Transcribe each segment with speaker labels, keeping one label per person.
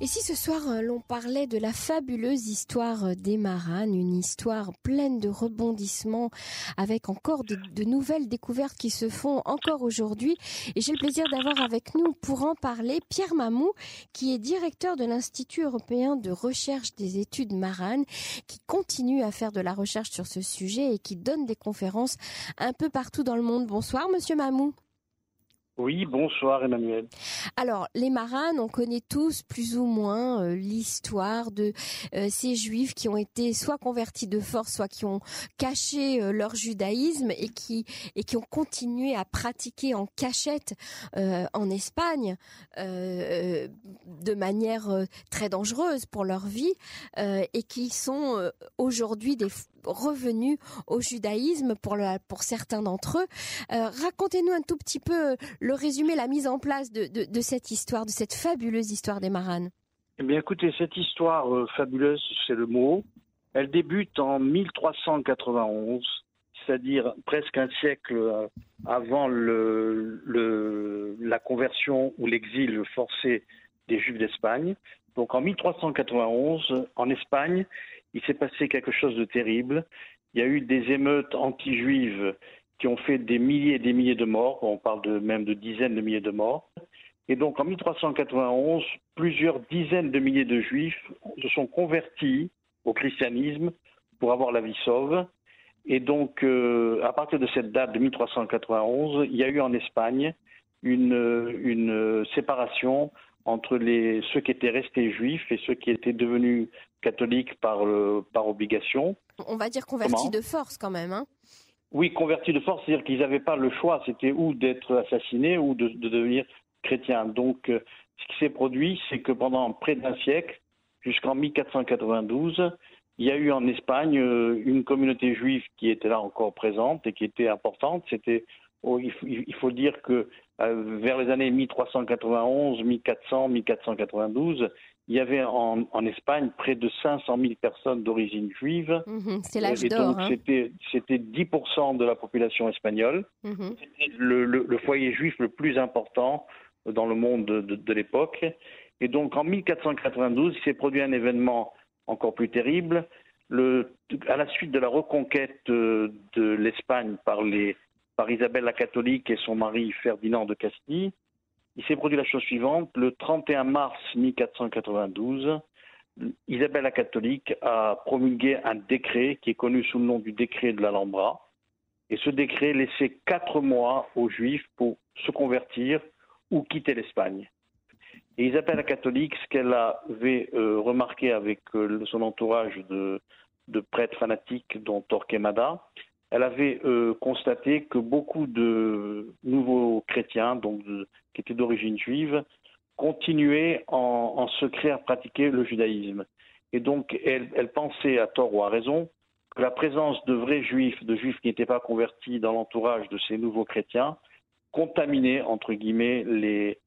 Speaker 1: Et si ce soir euh, l'on parlait de la fabuleuse histoire euh, des Maranes, une histoire pleine de rebondissements, avec encore de, nouvelles découvertes qui se font encore aujourd'hui. Et j'ai le plaisir d'avoir avec nous pour en parler Pierre Mamou, qui est directeur de l'Institut européen de recherche des études maranes, qui continue à faire de la recherche sur ce sujet et qui donne des conférences un peu partout dans le monde. Bonsoir, monsieur Mamou.
Speaker 2: Oui, bonsoir Emmanuel.
Speaker 1: Alors, les Maranes, on connaît tous plus ou moins euh, l'histoire de euh, ces juifs qui ont été soit convertis de force, soit qui ont caché euh, leur judaïsme et qui, et qui ont continué à pratiquer en cachette en Espagne de manière très dangereuse pour leur vie et qui sont aujourd'hui des revenus au judaïsme pour, certains d'entre eux. Racontez-nous un tout petit peu le résumé, la mise en place de, cette histoire, de cette fabuleuse histoire des Maranes
Speaker 2: Eh bien, écoutez, cette histoire euh, fabuleuse, c'est le mot. Elle débute en 1391, c'est-à-dire presque un siècle euh, avant la conversion ou l'exil forcé des Juifs d'Espagne. Donc en 1391, en Espagne, il s'est passé quelque chose de terrible. Il y a eu des émeutes anti-juives qui ont fait des milliers et des milliers de morts, on parle même de dizaines de milliers de morts. Et donc en 1391, plusieurs dizaines de milliers de juifs se sont convertis au christianisme pour avoir la vie sauve. Et donc euh, à partir de cette date de 1391, il y a eu en Espagne une séparation entre les, ceux qui étaient restés juifs et ceux qui étaient devenus catholiques par, par obligation.
Speaker 1: On va dire convertis de force quand même. Hein
Speaker 2: oui, convertis de force, c'est-à-dire qu'ils n'avaient pas le choix, c'était ou d'être assassinés ou de, devenir chrétiens. Donc, euh, ce qui s'est produit, c'est que pendant près d'un siècle, jusqu'en 1492, il y a eu en Espagne euh, une communauté juive qui était là encore présente et qui était importante. C'était, oh, il, faut dire que euh, vers les années 1391, 1400, 1492, il y avait en, Espagne près de 500 000 personnes d'origine juive.
Speaker 1: Mhm, c'est l'âge d'or.
Speaker 2: Hein. C'était, 10% de la population espagnole. Mhm. C'était le, foyer juif le plus important dans le monde de, l'époque. Et donc en 1492, il s'est produit un événement encore plus terrible. à la suite de la reconquête de, l'Espagne par, par Isabelle la catholique et son mari Ferdinand de Castille, il s'est produit la chose suivante. Le 31 mars 1492, Isabelle la catholique a promulgué un décret qui est connu sous le nom du décret de l'Alhambra. Et ce décret laissait quatre mois aux Juifs pour se convertir ou quitter l'Espagne. Et Isabelle la catholique, ce qu'elle avait euh, remarqué avec euh, son entourage de, de, prêtres fanatiques, dont Torquemada, elle avait euh, constaté que beaucoup de nouveaux chrétiens, donc qui étaient d'origine juive, continuaient en, secret à pratiquer le judaïsme. Et donc, elle, pensait, à tort ou à raison, que la présence de vrais juifs, de juifs qui n'étaient pas convertis dans l'entourage de ces nouveaux chrétiens, contaminait, entre guillemets, les,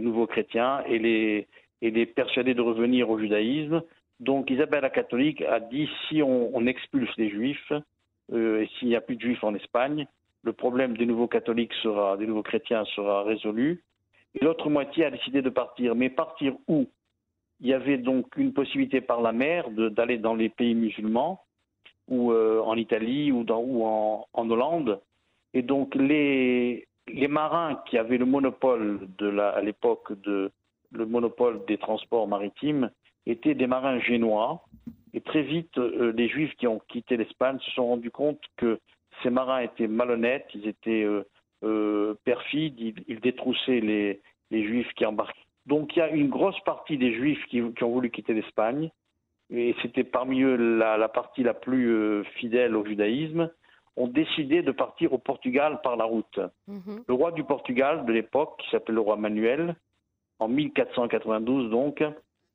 Speaker 2: nouveaux chrétiens et les, et les persuadait de revenir au judaïsme. Donc, Isabelle la catholique a dit si on expulse les juifs, euh, et s'il n'y a plus de juifs en Espagne, le problème des nouveaux catholiques sera, des nouveaux chrétiens sera résolu. Et l'autre moitié a décidé de partir. Mais partir où? Il y avait donc une possibilité par la mer d'aller dans les pays musulmans, ou euh, en Italie, ou, en, Hollande. Et donc les, marins qui avaient le monopole à l'époque le monopole des transports maritimes étaient des marins génois et très vite, euh, les Juifs qui ont quitté l'Espagne se sont rendus compte que ces marins étaient malhonnêtes, ils étaient euh, euh, perfides, ils, détroussaient les, Juifs qui embarquaient. Donc il y a une grosse partie des Juifs qui, ont voulu quitter l'Espagne, et c'était parmi eux la, partie la plus fidèle au judaïsme, ont décidé de partir au Portugal par la route. Mhm. Le roi du Portugal de l'époque, qui s'appelait le roi Manuel, en 1492 donc,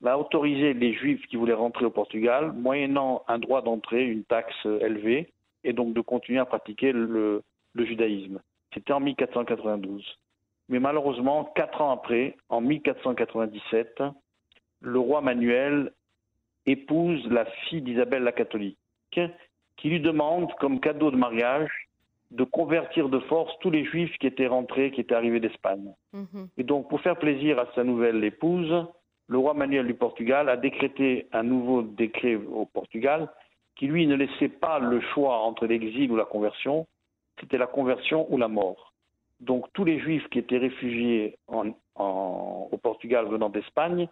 Speaker 2: va autoriser les juifs qui voulaient rentrer au Portugal, moyennant un droit d'entrée, une taxe élevée, et donc de continuer à pratiquer le, judaïsme. C'était en 1492. Mais malheureusement, quatre ans après, en 1497, le roi Manuel épouse la fille d'Isabelle la catholique, qui lui demande, comme cadeau de mariage, de convertir de force tous les juifs qui étaient rentrés, qui étaient arrivés d'Espagne. Mhm. Et donc, pour faire plaisir à sa nouvelle épouse, le roi Manuel du Portugal a décrété un nouveau décret au Portugal qui, lui, ne laissait pas le choix entre l'exil ou la conversion, c'était la conversion ou la mort. Donc, tous les juifs qui étaient réfugiés au Portugal venant d'Espagne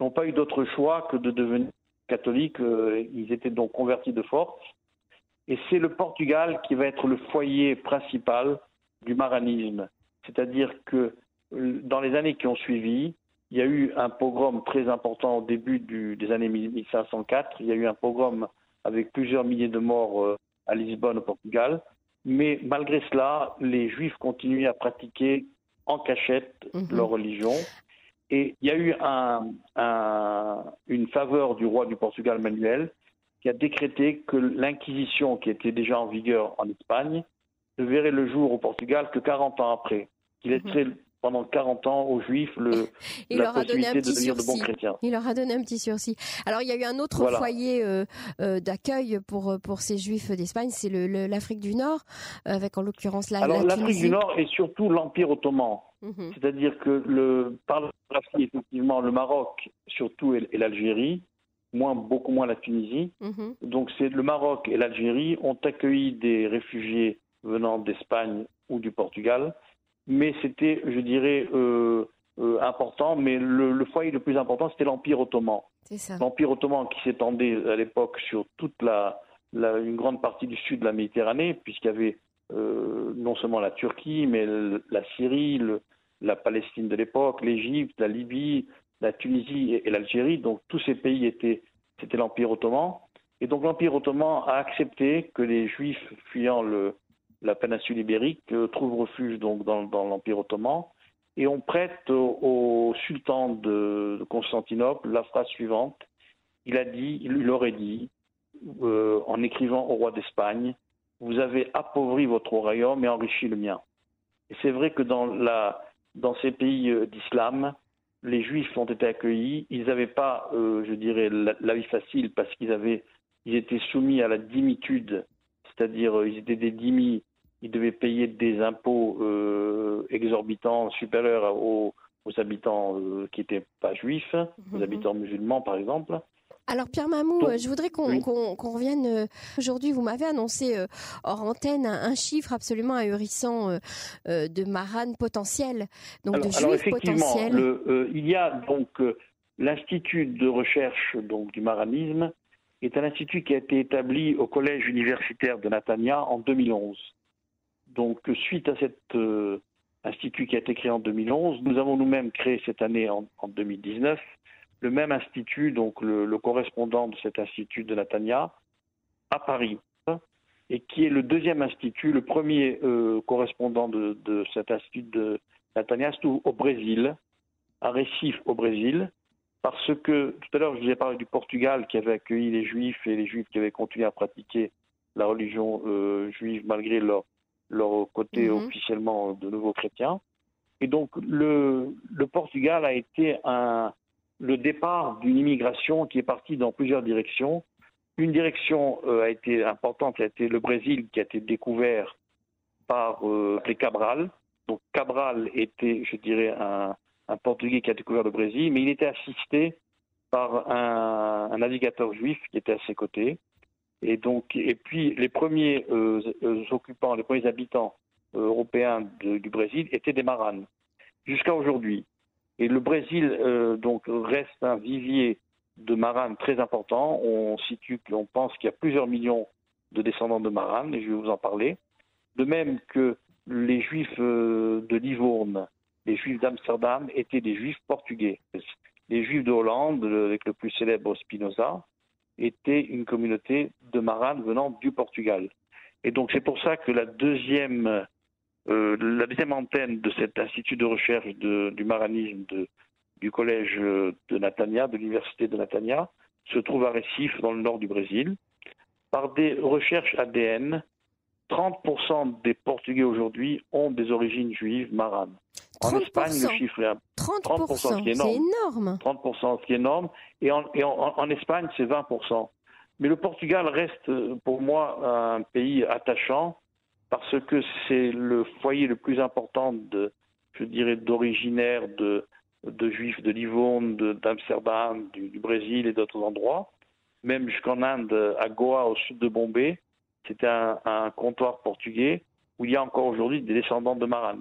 Speaker 2: n'ont pas eu d'autre choix que de devenir catholiques. Euh, ils étaient donc convertis de force et c'est le Portugal qui va être le foyer principal du maranisme. C'est-à-dire que euh, dans les années qui ont suivi, il y a eu un pogrom très important au début des années 1504. Il y a eu un pogrom avec plusieurs milliers de morts euh, à Lisbonne, au Portugal. Mais malgré cela, les Juifs continuaient à pratiquer en cachette mhm. leur religion. Et il y a eu une faveur du roi du Portugal, Manuel, qui a décrété que l'Inquisition, qui était déjà en vigueur en Espagne, ne verrait le jour au Portugal que 40 ans après. Il. Pendant 40 ans aux Juifs le,
Speaker 1: il
Speaker 2: la
Speaker 1: leur a donné un petit
Speaker 2: de devenir de bons chrétiens.
Speaker 1: Il leur a donné un petit sursis. Alors il y a eu un autre foyer euh, euh, d'accueil pour euh, pour ces Juifs d'Espagne, c'est l'Afrique du Nord, avec en l'occurrence la.
Speaker 2: Alors l'Afrique du Nord et surtout l'Empire ottoman. Mhm. C'est-à-dire que le, par la effectivement, le Maroc surtout et l'Algérie moins, beaucoup moins la Tunisie. Mhm. Donc c'est le Maroc et l'Algérie ont accueilli des réfugiés venant d'Espagne ou du Portugal, mais c'était, je dirais, euh, euh, important. Mais le, foyer le plus important, c'était l'Empire ottoman. L'Empire ottoman qui s'étendait à l'époque sur toute la, une grande partie du sud de la Méditerranée, puisqu'il y avait euh, non seulement la Turquie, mais la Syrie, la Palestine de l'époque, l'Égypte, la Libye, la Tunisie et, l'Algérie. Donc tous ces pays étaient, c'était l'Empire ottoman. Et donc l'Empire ottoman a accepté que les Juifs fuyant le, la péninsule ibérique euh, trouvent refuge donc dans, l'Empire ottoman. Et on prête au, sultan de, Constantinople la phrase suivante. Il a dit, il aurait dit, euh, en écrivant au roi d'Espagne, vous avez appauvri votre royaume et enrichi le mien. Et c'est vrai que dans, ces pays euh, d'islam, les Juifs ont été accueillis. Ils n'avaient pas, je dirais, la, vie facile parce qu'ils étaient soumis à la dimitude, c'est-à-dire ils étaient des dimis, ils devaient payer des impôts euh, exorbitants supérieurs aux, habitants qui n'étaient pas juifs, aux mhm. habitants musulmans par exemple.
Speaker 1: Alors Pierre Mamou, euh, je voudrais qu'on revienne. Euh, aujourd'hui, vous m'avez annoncé euh, hors antenne un, chiffre absolument ahurissant de marane potentiel, donc de juifs potentiels.
Speaker 2: il y a donc l'institut de recherche donc du maranisme est un institut qui a été établi au collège universitaire de Natania en 2011. Donc suite à cet institut qui a été créé en 2011, nous avons nous-mêmes créé cette année en 2019 le même institut, donc le, correspondant de cet institut de Natania, à Paris, et qui est le deuxième institut, le premier euh, correspondant de, cet institut de Natania, c'est au Brésil, à Recife au Brésil, parce que tout à l'heure je vous ai parlé du Portugal qui avait accueilli les Juifs et les Juifs qui avaient continué à pratiquer la religion euh, juive malgré leur, leur côté mhm. officiellement de nouveaux chrétiens. Et donc le, le Portugal a été un, le départ d'une immigration qui est partie dans plusieurs directions. Une direction euh, a été importante, a été le Brésil qui a été découvert par euh, les Cabral. Donc Cabral était, je dirais, un, Portugais qui a découvert le Brésil, mais il était assisté par un, navigateur juif qui était à ses côtés. Et donc, et puis les premiers euh, occupants, les premiers habitants européens du Brésil étaient des maranes jusqu'à aujourd'hui. Et le Brésil euh, donc reste un vivier de maranes très important. On situe, on pense qu'il y a plusieurs millions de descendants de maranes, et je vais vous en parler. De même que les Juifs euh, de Livourne, les Juifs d'Amsterdam étaient des Juifs portugais. Les Juifs de Hollande, avec le plus célèbre Spinoza, étaient une communauté de maranes venant du Portugal. Et donc c'est pour ça que la deuxième euh, la deuxième antenne de cet institut de recherche du maranisme du collège de Natania, de l'université de Natania, se trouve à Recife, dans le nord du Brésil. Par des recherches ADN, 30% des Portugais aujourd'hui ont des origines juives maranes.
Speaker 1: En Espagne, le chiffre est 30%, ce qui est énorme.
Speaker 2: 30%, ce qui est énorme. Et en, Espagne, c'est 20%. Mais le Portugal reste pour moi un pays attachant parce que c'est le foyer le plus important de, je dirais, d'originaires de, de juifs de Livourne, d'Amsterdam, du, du, Brésil et d'autres endroits. Même jusqu'en Inde, à Goa, au sud de Bombay, c'était un, un comptoir portugais où il y a encore aujourd'hui des descendants de Maran.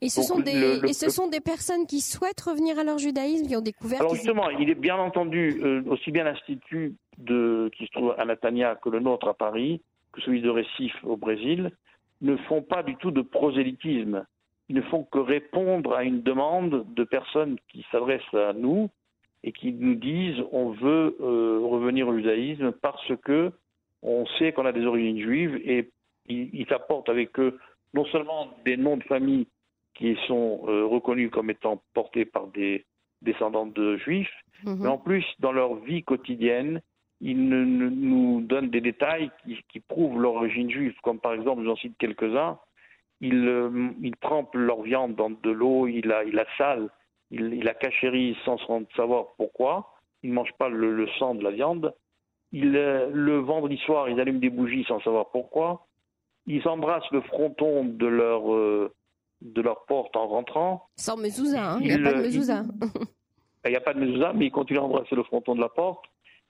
Speaker 1: Et ce, sont des, et ce sont des personnes qui souhaitent revenir à leur judaïsme, qui ont découvert.
Speaker 2: Alors justement, il est bien entendu euh, aussi bien l'institut qui se trouve à Natania que le nôtre à Paris, que celui de Recife au Brésil, ne font pas du tout de prosélytisme. Ils ne font que répondre à une demande de personnes qui s'adressent à nous et qui nous disent on veut euh, revenir au judaïsme parce que on sait qu'on a des origines juives et ils, ils apportent avec eux non seulement des noms de famille qui sont euh, reconnus comme étant portés par des descendants de juifs, mhm. mais en plus, dans leur vie quotidienne, ils nous donnent des détails qui, prouvent l'origine juive, comme par exemple, j'en cite quelques-uns, ils, euh, trempent leur viande dans de l'eau, ils la, salent, ils, la cachérisent sans savoir pourquoi, ils ne mangent pas le, sang de la viande, ils, euh, le vendredi soir, ils allument des bougies sans savoir pourquoi, ils embrassent le fronton de leur de leur porte en rentrant.
Speaker 1: Sans mezouza, hein. il n'y a pas de mezouza.
Speaker 2: Il n'y a pas de mezouza, mais ils continuent à embrasser le fronton de la porte.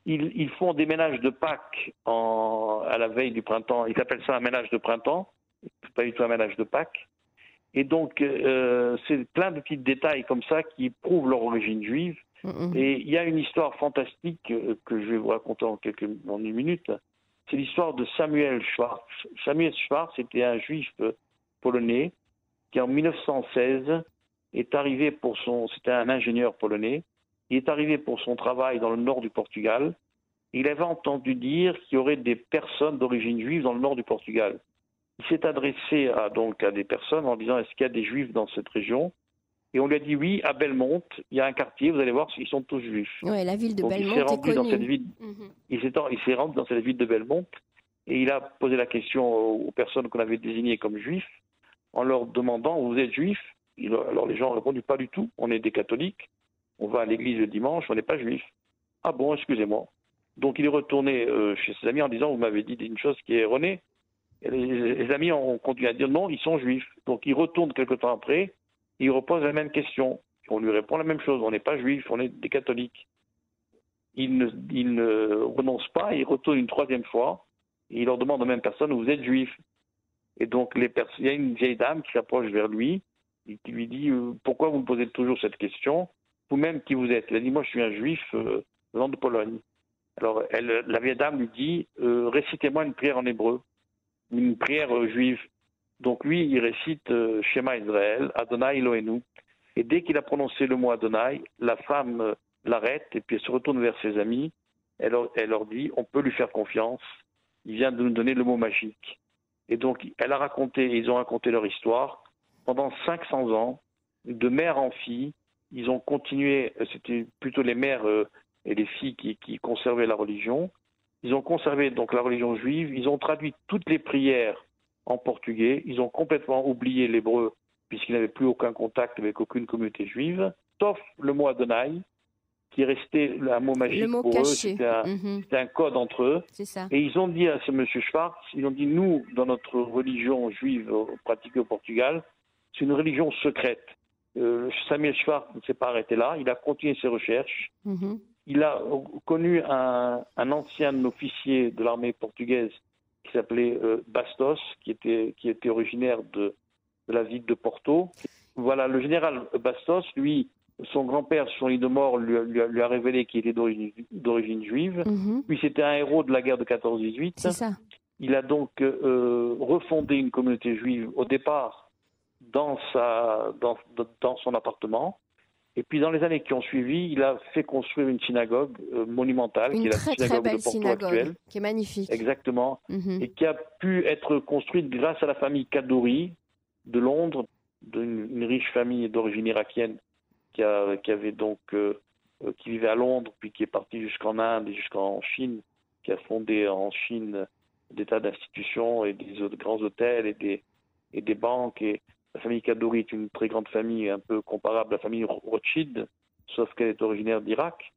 Speaker 2: Ils, ils font des ménages de Pâques en, à la veille du printemps. Ils appellent ça un ménage de printemps, pas du tout un ménage de Pâques. Et donc, euh, c'est plein de petits détails comme ça qui prouvent leur origine juive. Et il y a une histoire fantastique euh, que je vais vous raconter en quelques en une minute. C'est l'histoire de Samuel Schwartz. Samuel Schwartz était un juif euh, polonais qui en 1916 est arrivé pour son, c'était un ingénieur polonais, il est arrivé pour son travail dans le nord du Portugal. Il avait entendu dire qu'il y aurait des personnes d'origine juive dans le nord du Portugal. Il s'est adressé à, donc à des personnes en disant est-ce qu'il y a des juifs dans cette région? Et on lui a dit oui, à Belmont, il y a un quartier, vous allez voir, ils sont tous juifs.
Speaker 1: Oui, la ville de Belmont il s'est rendu
Speaker 2: dans cette ville. Mhm. Il s'est rendu dans cette ville de Belmont et il a posé la question aux personnes qu'on avait désignées comme juifs en leur demandant Vous êtes juif Alors les gens ont répondu Pas du tout, on est des catholiques, on va à l'église le dimanche, on n'est pas juif. Ah bon, excusez-moi. Donc il est retourné euh, chez ses amis en disant Vous m'avez dit une chose qui est erronée. Les, amis ont continué à dire Non, ils sont juifs. Donc il retourne quelque temps après, il repose la même question. On lui répond la même chose On n'est pas juif, on est des catholiques. Il ne, il ne renonce pas, il retourne une troisième fois, et il leur demande aux mêmes personnes Vous êtes juif et donc, il y a une vieille dame qui s'approche vers lui et qui lui dit euh, Pourquoi vous me posez toujours cette question? Vous-même qui vous êtes a dit Moi, je suis un juif euh, venant de Pologne. Alors, elle, la vieille dame lui dit euh, Récitez-moi une prière en hébreu, une prière juive. Donc, lui, il récite Shema Israël, Adonai Elohenu. Et dès qu'il a prononcé le mot Adonai, la femme l'arrête et puis elle se retourne vers ses amis. Elle, elle leur dit On peut lui faire confiance. Il vient de nous donner le mot magique. Et donc, elle a raconté, ils ont raconté leur histoire. Pendant 500 ans, de mère en fille, ils ont continué, c'était plutôt les mères euh, et les filles qui, qui, conservaient la religion. Ils ont conservé donc la religion juive, ils ont traduit toutes les prières en portugais, ils ont complètement oublié l'hébreu puisqu'ils n'avaient plus aucun contact avec aucune communauté juive, sauf le mot Adonai, qui restait un mot magique pour eux, mhm. c'était un, code entre eux. Et ils ont dit à ce monsieur Schwartz, ils ont dit, nous, dans notre religion juive pratiquée au Portugal, c'est une religion secrète. Euh, Samuel Schwartz ne s'est pas arrêté là, il a continué ses recherches. Mhm. Il a connu un, ancien officier de l'armée portugaise qui s'appelait euh, Bastos, qui était, qui était originaire de, de la ville de Porto. Voilà, le général Bastos, lui, son grand-père, son lit de mort, lui, a révélé qu'il était d'origine juive. Mhm. Puis c'était un héros de la guerre de 14-18.
Speaker 1: C'est ça.
Speaker 2: Il a donc euh, refondé une communauté juive au départ dans, sa, dans, dans, son appartement. Et puis dans les années qui ont suivi, il a fait construire une synagogue euh, monumentale,
Speaker 1: une
Speaker 2: qui est
Speaker 1: la très,
Speaker 2: synagogue
Speaker 1: très belle
Speaker 2: de Porto
Speaker 1: synagogue,
Speaker 2: actuelle.
Speaker 1: qui est magnifique.
Speaker 2: Exactement. Mhm. Et qui a pu être construite grâce à la famille Kadouri de Londres, d'une riche famille d'origine irakienne qui, avait donc euh, euh, qui vivait à Londres, puis qui est parti jusqu'en Inde et jusqu'en Chine, qui a fondé en Chine des tas d'institutions et des grands hôtels et des, banques. La famille Kadouri est une très grande famille, un peu comparable à la famille Rothschild, sauf qu'elle est originaire d'Irak.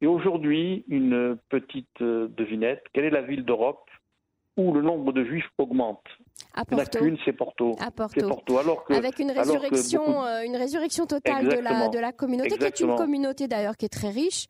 Speaker 2: Et aujourd'hui, une petite euh, devinette, quelle est la ville d'Europe? Où le nombre de juifs augmente
Speaker 1: à Porto.
Speaker 2: c'est Porto.
Speaker 1: À Porto. Alors que, Avec une résurrection, euh, une résurrection totale de la, de la communauté, qui est une communauté d'ailleurs qui est très riche,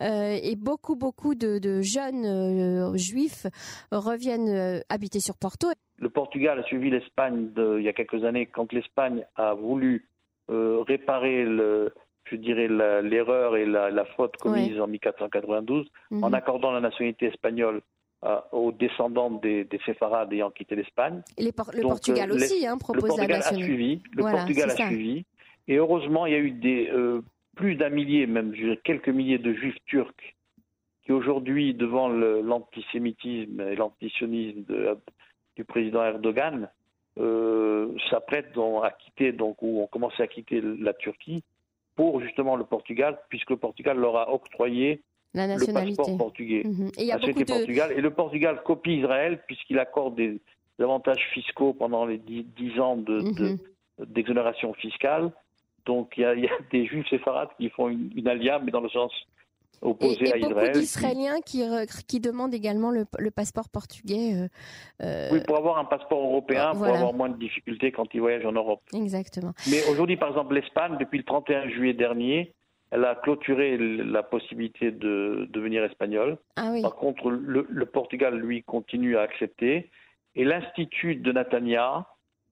Speaker 1: euh, et beaucoup, beaucoup de, de jeunes euh, juifs reviennent euh, habiter sur Porto.
Speaker 2: Le Portugal a suivi l'Espagne il y a quelques années quand l'Espagne a voulu réparer le, je dirais l'erreur et la, la, faute commise en 1492 en mhm. accordant la nationalité espagnole euh, aux descendants des, des séfarades ayant quitté l'Espagne.
Speaker 1: le Portugal euh, aussi hein, propose
Speaker 2: le Portugal
Speaker 1: A
Speaker 2: suivi, le Portugal a suivi. Et heureusement, il y a eu des, euh, plus d'un millier, même quelques milliers de juifs turcs qui aujourd'hui, devant l'antisémitisme et l'antisionisme du président Erdogan, s'apprêtent à quitter, donc, ou ont commencé à quitter la Turquie pour justement le Portugal, puisque le Portugal leur a octroyé
Speaker 1: la nationalité.
Speaker 2: Le passeport portugais.
Speaker 1: Mhm.
Speaker 2: Et, Portugal. et le Portugal copie Israël puisqu'il accorde des, avantages fiscaux pendant les dix, ans mhm. d'exonération fiscale. Donc il y, a, des juifs séfarades qui font une, une alia, mais dans le sens opposé
Speaker 1: et,
Speaker 2: à
Speaker 1: Israël. beaucoup d'Israéliens qui, qui, demandent également le, passeport portugais. Euh,
Speaker 2: euh, oui, pour avoir un passeport européen, pour avoir moins de difficultés quand ils voyagent en Europe.
Speaker 1: Exactement.
Speaker 2: Mais aujourd'hui, par exemple, l'Espagne, depuis le 31 juillet dernier, elle a clôturé la possibilité de devenir espagnol.
Speaker 1: Ah
Speaker 2: Par contre, le, Portugal, lui, continue à accepter. Et l'Institut de Natania,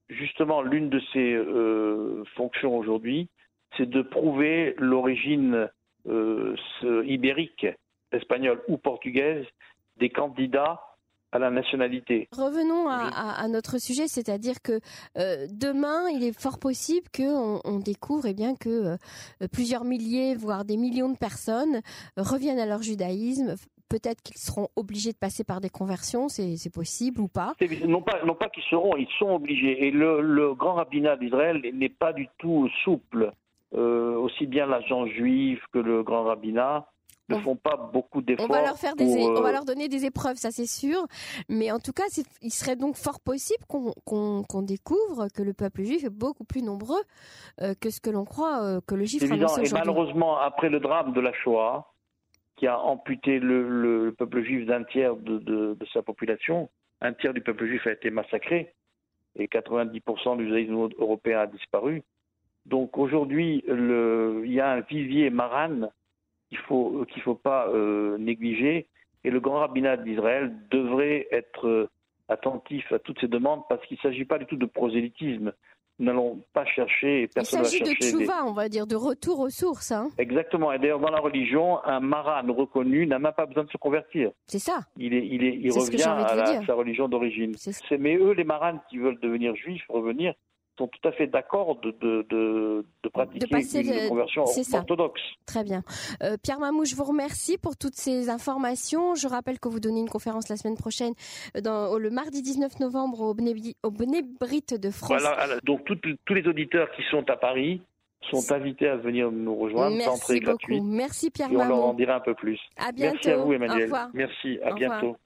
Speaker 2: justement, l'une de ses euh, fonctions aujourd'hui, c'est de prouver l'origine euh, ibérique, espagnole ou portugaise, des candidats à la nationalité.
Speaker 1: Revenons à, notre sujet, c'est-à-dire que euh, demain, il est fort possible qu'on on découvre eh bien, que euh, plusieurs milliers, voire des millions de personnes reviennent à leur judaïsme. Peut-être qu'ils seront obligés de passer par des conversions, c'est possible ou pas?
Speaker 2: Non pas, non pas qu'ils seront, ils sont obligés. Et le, grand rabbinat d'Israël n'est pas du tout souple. Euh, aussi bien l'agent juif que le grand rabbinat ne font pas beaucoup d'efforts.
Speaker 1: On va leur faire des, on va
Speaker 2: euh,
Speaker 1: leur donner des épreuves, ça c'est sûr. Mais en tout cas, il serait donc fort possible qu'on découvre que le peuple juif est beaucoup plus nombreux euh, que ce que l'on croit euh, que le juif évident.
Speaker 2: Et malheureusement, après le drame de la Shoah, qui a amputé le, peuple juif d'un tiers de, de, sa population, un tiers du peuple juif a été massacré et 90% du judaïsme européen a disparu. Donc aujourd'hui, il y a un vivier marane qu'il faut qu'il faut pas euh, négliger. Et le grand rabbinat d'Israël devrait être euh, attentif à toutes ces demandes parce qu'il ne s'agit pas du tout de prosélytisme. Nous n'allons pas chercher, et personne
Speaker 1: Il
Speaker 2: s'agit
Speaker 1: de tchouva, on va dire, de retour aux sources. Hein.
Speaker 2: Exactement. Et d'ailleurs, dans la religion, un maran reconnu n'a même pas besoin de se convertir.
Speaker 1: C'est ça.
Speaker 2: Il, est, il, est, il revient à, sa religion d'origine. Mais eux, les marans qui veulent devenir juifs, revenir, sont tout à fait d'accord de, de, de, pratiquer une conversion orthodoxe.
Speaker 1: Très bien. Euh, Pierre Mamou, je vous remercie pour toutes ces informations. Je rappelle que vous donnez une conférence la semaine prochaine, dans, le mardi 19 novembre au, au Bnebrit de France.
Speaker 2: Voilà, donc tous les auditeurs qui sont à Paris sont invités à venir nous rejoindre.
Speaker 1: Merci beaucoup. Merci Pierre Mamou.
Speaker 2: On leur en dira un peu plus.
Speaker 1: À bientôt.
Speaker 2: Merci à vous Emmanuel. Merci, à bientôt.